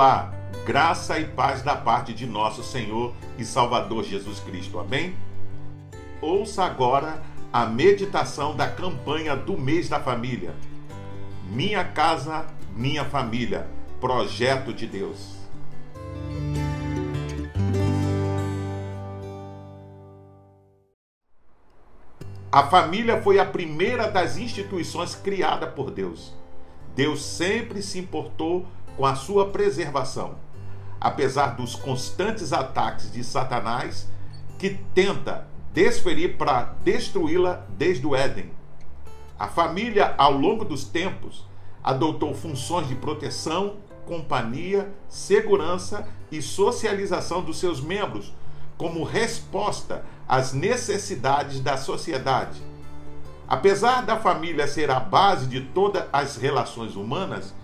Olá, graça e paz da parte de nosso Senhor e Salvador Jesus Cristo. Amém? Ouça agora a meditação da campanha do mês da família. Minha casa, minha família. Projeto de Deus. A família foi a primeira das instituições criada por Deus. Deus sempre se importou com a sua preservação, apesar dos constantes ataques de Satanás que tenta desferir para destruí-la desde o Éden. A família, ao longo dos tempos, adotou funções de proteção, companhia, segurança e socialização dos seus membros como resposta às necessidades da sociedade. Apesar da família ser a base de todas as relações humanas,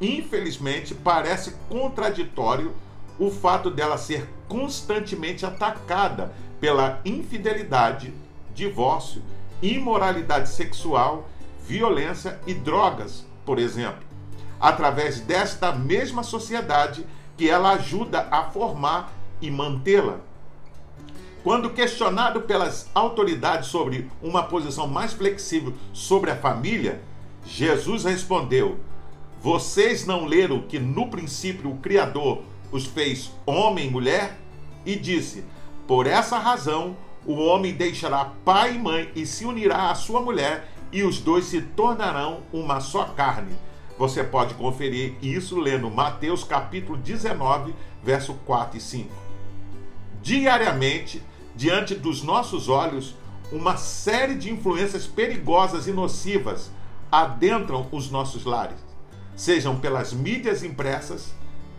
infelizmente parece contraditório o fato dela ser constantemente atacada pela infidelidade, divórcio, imoralidade sexual, violência e drogas, por exemplo, através desta mesma sociedade que ela ajuda a formar e mantê-la. Quando questionado pelas autoridades sobre uma posição mais flexível sobre a família, Jesus respondeu: Vocês não leram que no princípio o Criador os fez homem e mulher? E disse: Por essa razão o homem deixará pai e mãe e se unirá à sua mulher, e os dois se tornarão uma só carne. Você pode conferir isso lendo Mateus capítulo 19, verso 4 e 5. Diariamente, diante dos nossos olhos, uma série de influências perigosas e nocivas adentram os nossos lares, sejam pelas mídias impressas,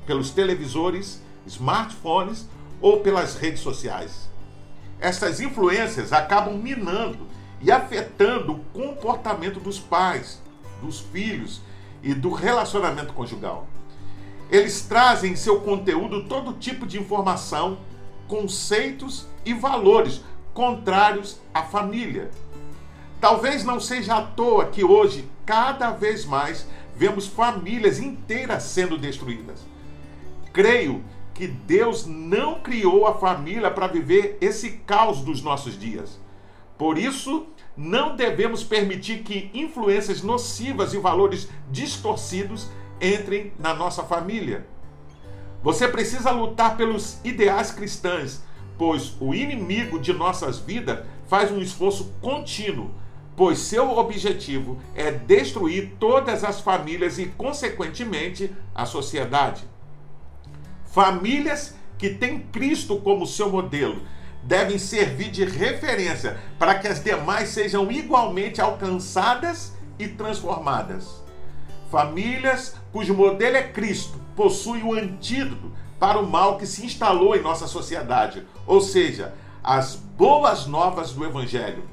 pelos televisores, smartphones ou pelas redes sociais. Essas influências acabam minando e afetando o comportamento dos pais, dos filhos e do relacionamento conjugal. Eles trazem em seu conteúdo todo tipo de informação, conceitos e valores contrários à família. Talvez não seja à toa que hoje, cada vez mais, vemos famílias inteiras sendo destruídas. Creio que Deus não criou a família para viver esse caos dos nossos dias. Por isso, não devemos permitir que influências nocivas e valores distorcidos entrem na nossa família. Você precisa lutar pelos ideais cristãos, pois o inimigo de nossas vidas faz um esforço contínuo, pois seu objetivo é destruir todas as famílias e, consequentemente, a sociedade. Famílias que têm Cristo como seu modelo devem servir de referência para que as demais sejam igualmente alcançadas e transformadas. Famílias cujo modelo é Cristo possuem o antídoto para o mal que se instalou em nossa sociedade, ou seja, as boas novas do Evangelho.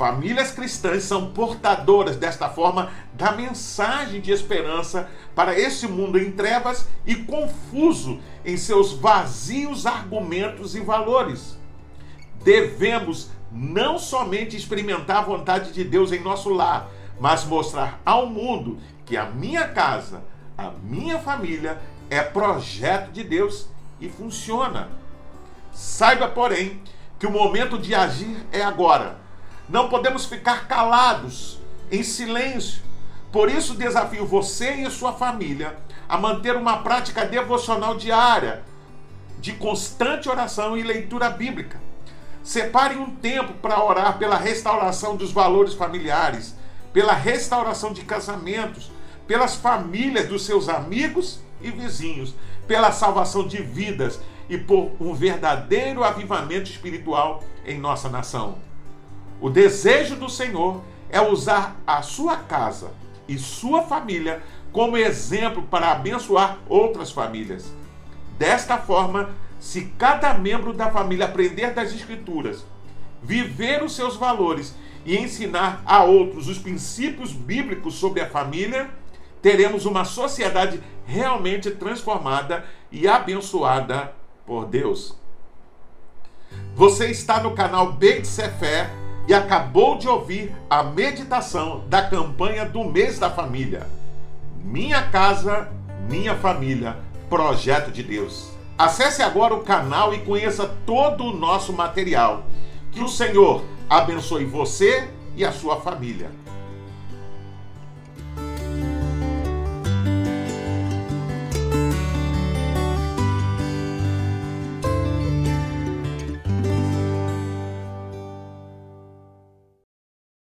Famílias cristãs são portadoras desta forma da mensagem de esperança para esse mundo em trevas e confuso em seus vazios argumentos e valores. Devemos não somente experimentar a vontade de Deus em nosso lar, mas mostrar ao mundo que a minha casa, a minha família é projeto de Deus e funciona. Saiba, porém, que o momento de agir é agora. Não podemos ficar calados, em silêncio. Por isso, desafio você e sua família a manter uma prática devocional diária, de constante oração e leitura bíblica. Separe um tempo para orar pela restauração dos valores familiares, pela restauração de casamentos, pelas famílias dos seus amigos e vizinhos, pela salvação de vidas e por um verdadeiro avivamento espiritual em nossa nação. O desejo do Senhor é usar a sua casa e sua família como exemplo para abençoar outras famílias. Desta forma, se cada membro da família aprender das Escrituras, viver os seus valores e ensinar a outros os princípios bíblicos sobre a família, teremos uma sociedade realmente transformada e abençoada por Deus. Você está no canal Beit Sefer e acabou de ouvir a meditação da campanha do mês da família. Minha casa, minha família, projeto de Deus. Acesse agora o canal e conheça todo o nosso material. Que o Senhor abençoe você e a sua família.